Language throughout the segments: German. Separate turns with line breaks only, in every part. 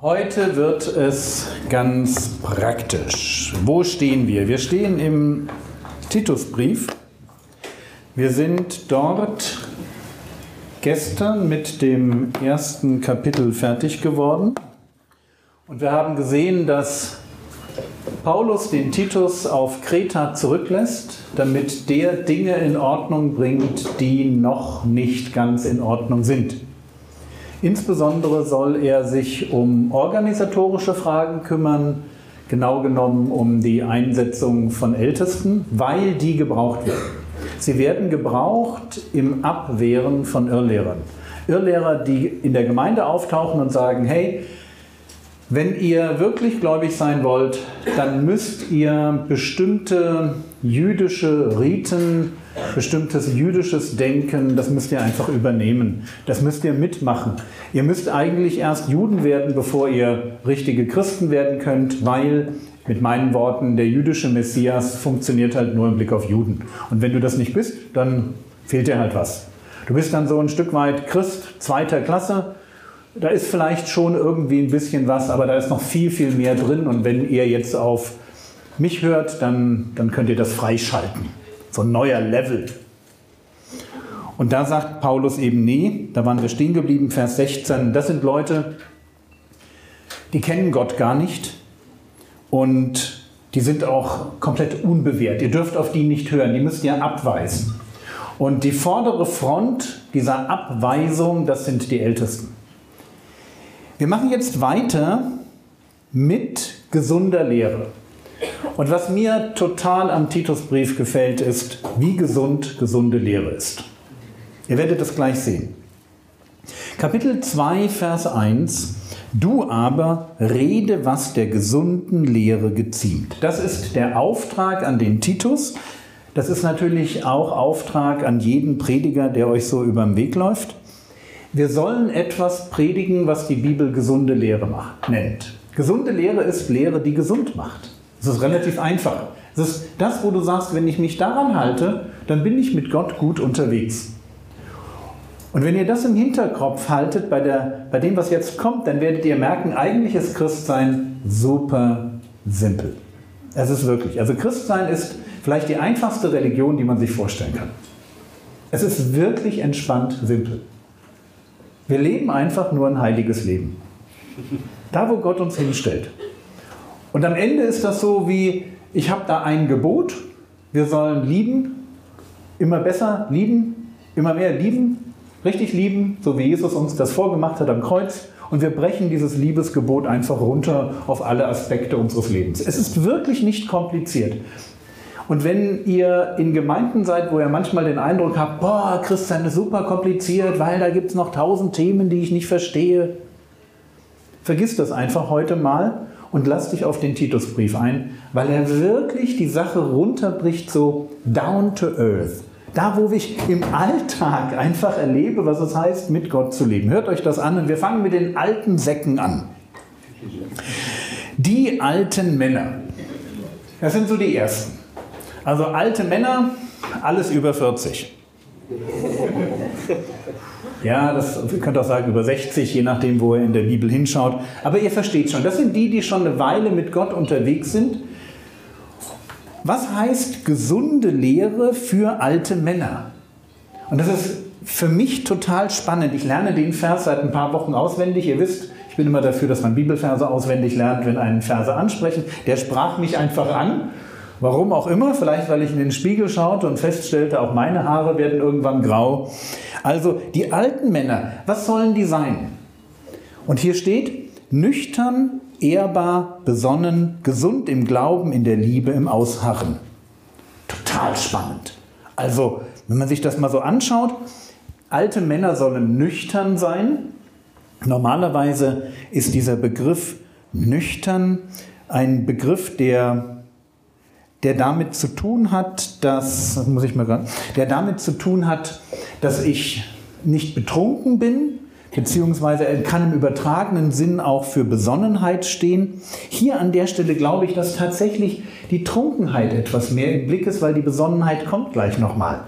Heute wird es ganz praktisch. Wo stehen wir? Wir stehen im Titusbrief. Wir sind dort gestern mit dem ersten Kapitel fertig geworden. Und wir haben gesehen, dass Paulus den Titus auf Kreta zurücklässt, damit der Dinge in Ordnung bringt, die noch nicht ganz in Ordnung sind. Insbesondere soll er sich um organisatorische Fragen kümmern, genau genommen um die Einsetzung von Ältesten, weil die gebraucht werden. Sie werden gebraucht im Abwehren von Irrlehrern. Irrlehrer, die in der Gemeinde auftauchen und sagen, hey, wenn ihr wirklich gläubig sein wollt, dann müsst ihr bestimmte jüdische Riten, bestimmtes jüdisches Denken, das müsst ihr einfach übernehmen. Das müsst ihr mitmachen. Ihr müsst eigentlich erst Juden werden, bevor ihr richtige Christen werden könnt, weil mit meinen Worten, der jüdische Messias funktioniert halt nur im Blick auf Juden. Und wenn du das nicht bist, dann fehlt dir halt was. Du bist dann so ein Stück weit Christ zweiter Klasse da ist vielleicht schon irgendwie ein bisschen was, aber da ist noch viel, viel mehr drin. Und wenn ihr jetzt auf mich hört, dann, dann könnt ihr das freischalten. So ein neuer Level. Und da sagt Paulus eben, nee, da waren wir stehen geblieben, Vers 16, das sind Leute, die kennen Gott gar nicht und die sind auch komplett unbewehrt. Ihr dürft auf die nicht hören, die müsst ihr abweisen. Und die vordere Front dieser Abweisung, das sind die Ältesten. Wir machen jetzt weiter mit gesunder Lehre. Und was mir total am Titusbrief gefällt, ist, wie gesund gesunde Lehre ist. Ihr werdet es gleich sehen. Kapitel 2, Vers 1. Du aber rede, was der gesunden Lehre geziemt. Das ist der Auftrag an den Titus. Das ist natürlich auch Auftrag an jeden Prediger, der euch so über den Weg läuft. Wir sollen etwas predigen, was die Bibel gesunde Lehre macht, nennt. Gesunde Lehre ist Lehre, die gesund macht. Das ist relativ einfach. Das ist das, wo du sagst, wenn ich mich daran halte, dann bin ich mit Gott gut unterwegs. Und wenn ihr das im Hinterkopf haltet bei, der, bei dem, was jetzt kommt, dann werdet ihr merken, eigentlich ist Christsein super simpel. Es ist wirklich. Also Christsein ist vielleicht die einfachste Religion, die man sich vorstellen kann. Es ist wirklich entspannt simpel. Wir leben einfach nur ein heiliges Leben. Da, wo Gott uns hinstellt. Und am Ende ist das so wie, ich habe da ein Gebot, wir sollen lieben, immer besser lieben, immer mehr lieben, richtig lieben, so wie Jesus uns das vorgemacht hat am Kreuz. Und wir brechen dieses Liebesgebot einfach runter auf alle Aspekte unseres Lebens. Es ist wirklich nicht kompliziert. Und wenn ihr in Gemeinden seid, wo ihr manchmal den Eindruck habt, boah, Christian ist super kompliziert, weil da gibt es noch tausend Themen, die ich nicht verstehe, vergiss das einfach heute mal und lass dich auf den Titusbrief ein, weil er wirklich die Sache runterbricht so down to earth. Da, wo ich im Alltag einfach erlebe, was es heißt, mit Gott zu leben. Hört euch das an und wir fangen mit den alten Säcken an. Die alten Männer. Das sind so die ersten. Also alte Männer, alles über 40. Ja, das ihr könnt auch sagen über 60, je nachdem, wo ihr in der Bibel hinschaut. Aber ihr versteht schon, das sind die, die schon eine Weile mit Gott unterwegs sind. Was heißt gesunde Lehre für alte Männer? Und das ist für mich total spannend. Ich lerne den Vers seit ein paar Wochen auswendig. Ihr wisst, ich bin immer dafür, dass man Bibelverse auswendig lernt, wenn einen Verse ansprechen. Der sprach mich einfach an Warum auch immer, vielleicht weil ich in den Spiegel schaute und feststellte, auch meine Haare werden irgendwann grau. Also die alten Männer, was sollen die sein? Und hier steht, nüchtern, ehrbar, besonnen, gesund im Glauben, in der Liebe, im Ausharren. Total spannend. Also, wenn man sich das mal so anschaut, alte Männer sollen nüchtern sein. Normalerweise ist dieser Begriff nüchtern, ein Begriff, der, der damit zu tun hat, dass, das muss ich mal gerade, der damit zu tun hat, dass ich nicht betrunken bin, beziehungsweise kann im übertragenen Sinn auch für Besonnenheit stehen. Hier an der Stelle glaube ich, dass tatsächlich die Trunkenheit etwas mehr im Blick ist, weil die Besonnenheit kommt gleich nochmal.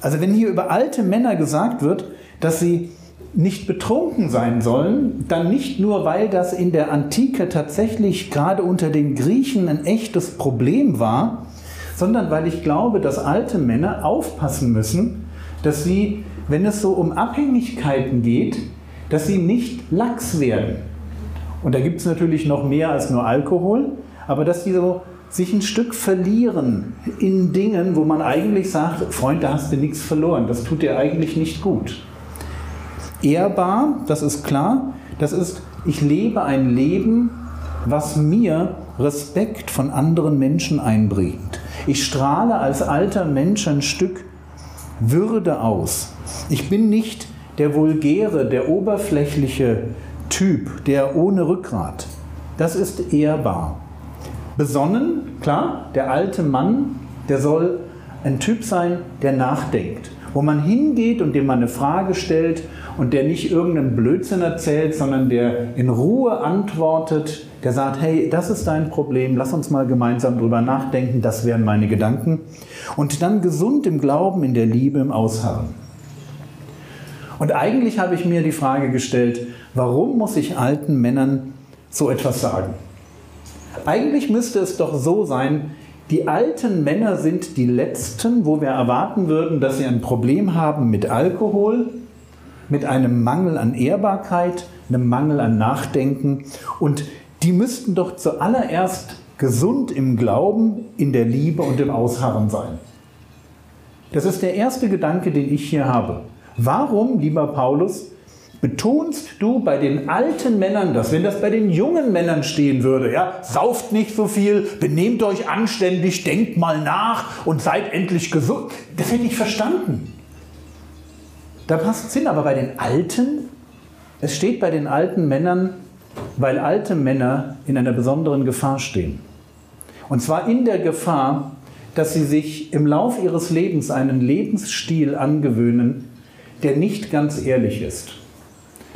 Also wenn hier über alte Männer gesagt wird, dass sie nicht betrunken sein sollen, dann nicht nur, weil das in der Antike tatsächlich gerade unter den Griechen ein echtes Problem war, sondern weil ich glaube, dass alte Männer aufpassen müssen, dass sie wenn es so um Abhängigkeiten geht, dass sie nicht lax werden. Und da gibt es natürlich noch mehr als nur Alkohol, aber dass die so sich ein Stück verlieren in Dingen, wo man eigentlich sagt, Freund, da hast du nichts verloren, das tut dir eigentlich nicht gut. Ehrbar, das ist klar, das ist, ich lebe ein Leben, was mir Respekt von anderen Menschen einbringt. Ich strahle als alter Mensch ein Stück Würde aus. Ich bin nicht der vulgäre, der oberflächliche Typ, der ohne Rückgrat. Das ist ehrbar. Besonnen, klar, der alte Mann, der soll ein Typ sein, der nachdenkt, wo man hingeht und dem man eine Frage stellt und der nicht irgendeinen Blödsinn erzählt, sondern der in Ruhe antwortet, der sagt, hey, das ist dein Problem, lass uns mal gemeinsam drüber nachdenken, das wären meine Gedanken. Und dann gesund im Glauben, in der Liebe, im Ausharren. Und eigentlich habe ich mir die Frage gestellt, warum muss ich alten Männern so etwas sagen? Eigentlich müsste es doch so sein, die alten Männer sind die letzten, wo wir erwarten würden, dass sie ein Problem haben mit Alkohol, mit einem Mangel an Ehrbarkeit, einem Mangel an Nachdenken. Und die müssten doch zuallererst gesund im Glauben, in der Liebe und im Ausharren sein. Das ist der erste Gedanke, den ich hier habe. Warum, lieber Paulus, betonst du bei den alten Männern das, wenn das bei den jungen Männern stehen würde, ja, sauft nicht so viel, benehmt euch anständig, denkt mal nach und seid endlich gesund. Das hätte ich verstanden. Da passt Sinn, aber bei den Alten, es steht bei den alten Männern, weil alte Männer in einer besonderen Gefahr stehen. Und zwar in der Gefahr, dass sie sich im Lauf ihres Lebens einen Lebensstil angewöhnen, der nicht ganz ehrlich ist.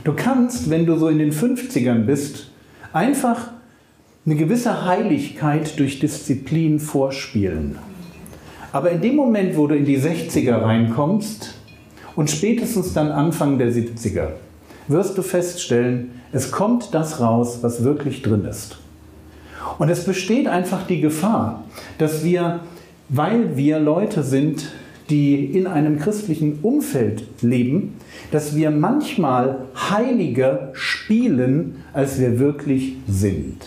Du kannst, wenn du so in den 50ern bist, einfach eine gewisse Heiligkeit durch Disziplin vorspielen. Aber in dem Moment, wo du in die 60er reinkommst und spätestens dann Anfang der 70er, wirst du feststellen, es kommt das raus, was wirklich drin ist. Und es besteht einfach die Gefahr, dass wir, weil wir Leute sind, die in einem christlichen Umfeld leben, dass wir manchmal heiliger spielen, als wir wirklich sind.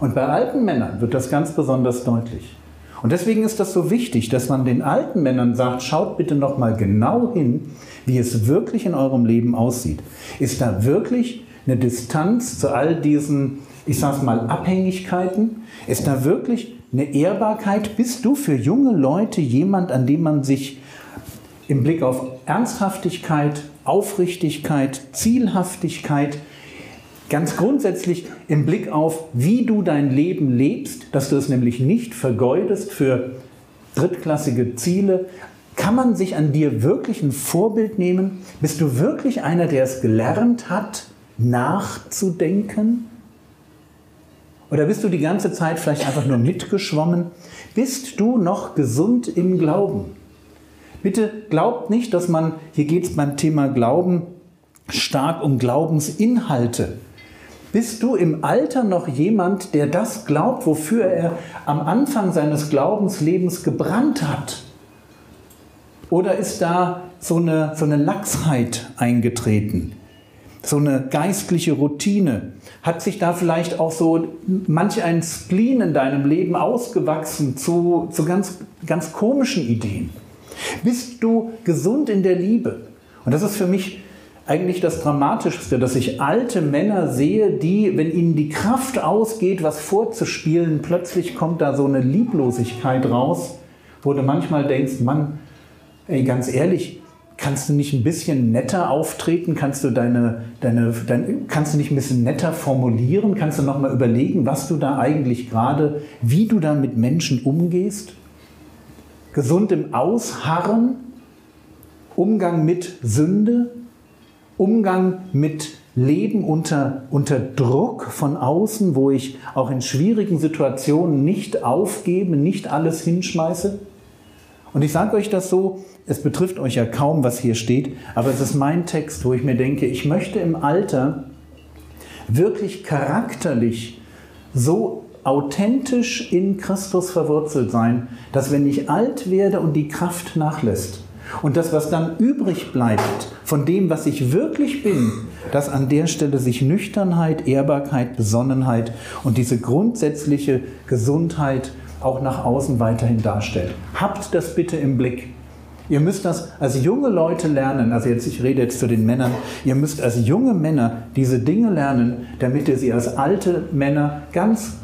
Und bei alten Männern wird das ganz besonders deutlich. Und deswegen ist das so wichtig, dass man den alten Männern sagt, schaut bitte noch mal genau hin, wie es wirklich in eurem Leben aussieht. Ist da wirklich eine Distanz zu all diesen, ich sage mal, Abhängigkeiten? Ist da wirklich eine Ehrbarkeit? Bist du für junge Leute jemand, an dem man sich im Blick auf Ernsthaftigkeit, Aufrichtigkeit, Zielhaftigkeit, ganz grundsätzlich im Blick auf, wie du dein Leben lebst, dass du es nämlich nicht vergeudest für drittklassige Ziele, kann man sich an dir wirklich ein Vorbild nehmen? Bist du wirklich einer, der es gelernt hat, nachzudenken? Oder bist du die ganze Zeit vielleicht einfach nur mitgeschwommen? Bist du noch gesund im Glauben? Bitte glaubt nicht, dass man, hier geht es beim Thema Glauben stark um Glaubensinhalte. Bist du im Alter noch jemand, der das glaubt, wofür er am Anfang seines Glaubenslebens gebrannt hat? Oder ist da so eine, so eine Lachsheit eingetreten? so eine geistliche Routine? Hat sich da vielleicht auch so manch ein Spleen in deinem Leben ausgewachsen zu, zu ganz, ganz komischen Ideen? Bist du gesund in der Liebe? Und das ist für mich eigentlich das Dramatischste, dass ich alte Männer sehe, die, wenn ihnen die Kraft ausgeht, was vorzuspielen, plötzlich kommt da so eine Lieblosigkeit raus, wo du manchmal denkst, Mann, ey, ganz ehrlich, kannst du nicht ein bisschen netter auftreten? Kannst du deine, deine, dein, kannst du nicht ein bisschen netter formulieren? Kannst du noch mal überlegen, was du da eigentlich gerade, wie du da mit Menschen umgehst? Gesund im Ausharren, Umgang mit Sünde, Umgang mit Leben unter, unter Druck von außen, wo ich auch in schwierigen Situationen nicht aufgebe, nicht alles hinschmeiße. Und ich sage euch das so, es betrifft euch ja kaum, was hier steht, aber es ist mein Text, wo ich mir denke, ich möchte im Alter wirklich charakterlich so authentisch in Christus verwurzelt sein, dass wenn ich alt werde und die Kraft nachlässt und das, was dann übrig bleibt von dem, was ich wirklich bin, dass an der Stelle sich Nüchternheit, Ehrbarkeit, Besonnenheit und diese grundsätzliche Gesundheit auch nach außen weiterhin darstellt. Habt das bitte im Blick. Ihr müsst das als junge Leute lernen, also jetzt, ich rede jetzt zu den Männern, ihr müsst als junge Männer diese Dinge lernen, damit ihr sie als alte Männer ganz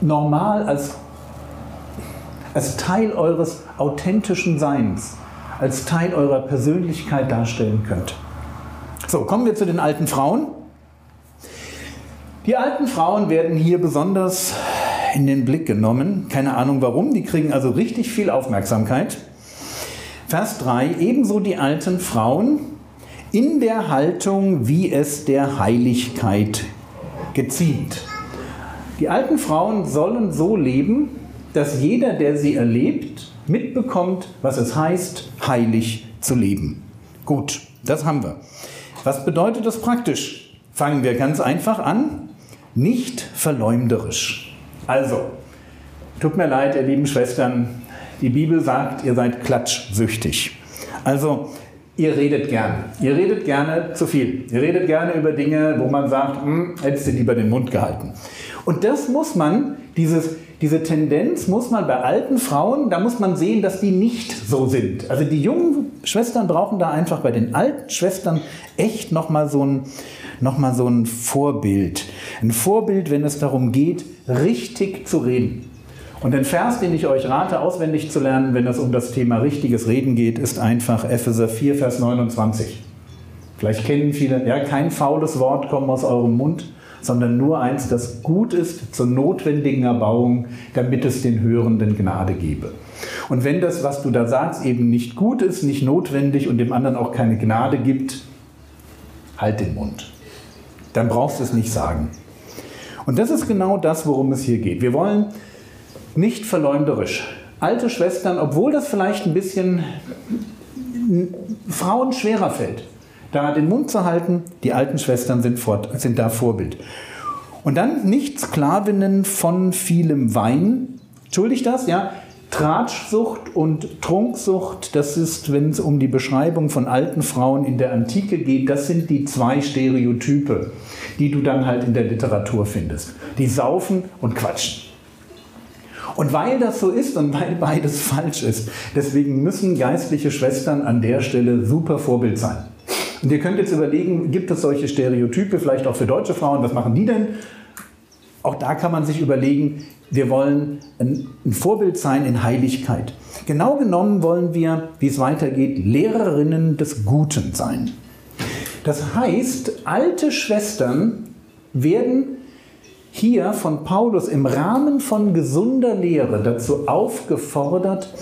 normal, als, als Teil eures authentischen Seins, als Teil eurer Persönlichkeit darstellen könnt. So, kommen wir zu den alten Frauen. Die alten Frauen werden hier besonders in den Blick genommen. Keine Ahnung warum, die kriegen also richtig viel Aufmerksamkeit. Vers 3, ebenso die alten Frauen in der Haltung, wie es der Heiligkeit geziemt. Die alten Frauen sollen so leben, dass jeder, der sie erlebt, mitbekommt, was es heißt, heilig zu leben. Gut, das haben wir. Was bedeutet das praktisch? Fangen wir ganz einfach an. Nicht verleumderisch. Also, tut mir leid, ihr lieben Schwestern, die Bibel sagt, ihr seid klatschsüchtig. Also, ihr redet gern. Ihr redet gerne zu viel. Ihr redet gerne über Dinge, wo man sagt, hm, hättest du lieber den Mund gehalten. Und das muss man, dieses, diese Tendenz muss man bei alten Frauen, da muss man sehen, dass die nicht so sind. Also die jungen Schwestern brauchen da einfach bei den alten Schwestern echt nochmal so ein, noch so ein Vorbild. Ein Vorbild, wenn es darum geht, richtig zu reden. Und den Vers, den ich euch rate, auswendig zu lernen, wenn es um das Thema richtiges Reden geht, ist einfach Epheser 4, Vers 29. Vielleicht kennen viele, ja, kein faules Wort kommt aus eurem Mund, sondern nur eins, das gut ist zur notwendigen Erbauung, damit es den Hörenden Gnade gebe. Und wenn das, was du da sagst, eben nicht gut ist, nicht notwendig und dem anderen auch keine Gnade gibt, halt den Mund. Dann brauchst du es nicht sagen. Und das ist genau das, worum es hier geht. Wir wollen nicht verleumderisch. Alte Schwestern, obwohl das vielleicht ein bisschen Frauen schwerer fällt, da den Mund zu halten, die alten Schwestern sind, fort, sind da Vorbild. Und dann nicht Sklavinnen von vielem Wein. Entschuldigt das, ja? Tratschsucht und Trunksucht, das ist, wenn es um die Beschreibung von alten Frauen in der Antike geht, das sind die zwei Stereotype, die du dann halt in der Literatur findest. Die saufen und quatschen. Und weil das so ist und weil beides falsch ist, deswegen müssen geistliche Schwestern an der Stelle super Vorbild sein. Und ihr könnt jetzt überlegen, gibt es solche Stereotype, vielleicht auch für deutsche Frauen, was machen die denn? Auch da kann man sich überlegen, wir wollen ein, Vorbild sein in Heiligkeit. Genau genommen wollen wir, wie es weitergeht, Lehrerinnen des Guten sein. Das heißt, alte Schwestern werden hier von Paulus im Rahmen von gesunder Lehre dazu aufgefordert,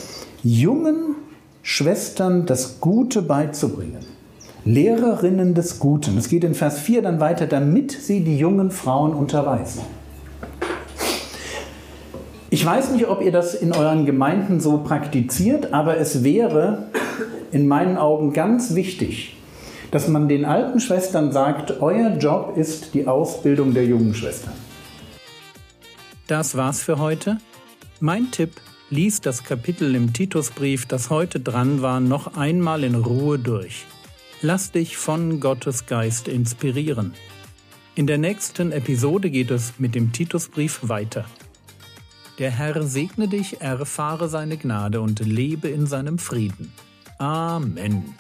jungen Schwestern das Gute beizubringen. Lehrerinnen des Guten. Es geht in Vers 4 dann weiter, damit sie die jungen Frauen unterweisen. Ich weiß nicht, ob ihr das in euren Gemeinden so praktiziert, aber es wäre in meinen Augen ganz wichtig, dass man den alten Schwestern sagt, euer Job ist die Ausbildung der jungen Schwestern.
Das war's für heute. Mein Tipp, lies das Kapitel im Titusbrief, das heute dran war, noch einmal in Ruhe durch. Lass dich von Gottes Geist inspirieren. In der nächsten Episode geht es mit dem Titusbrief weiter. Der Herr segne dich, erfahre seine Gnade und lebe in seinem Frieden. Amen.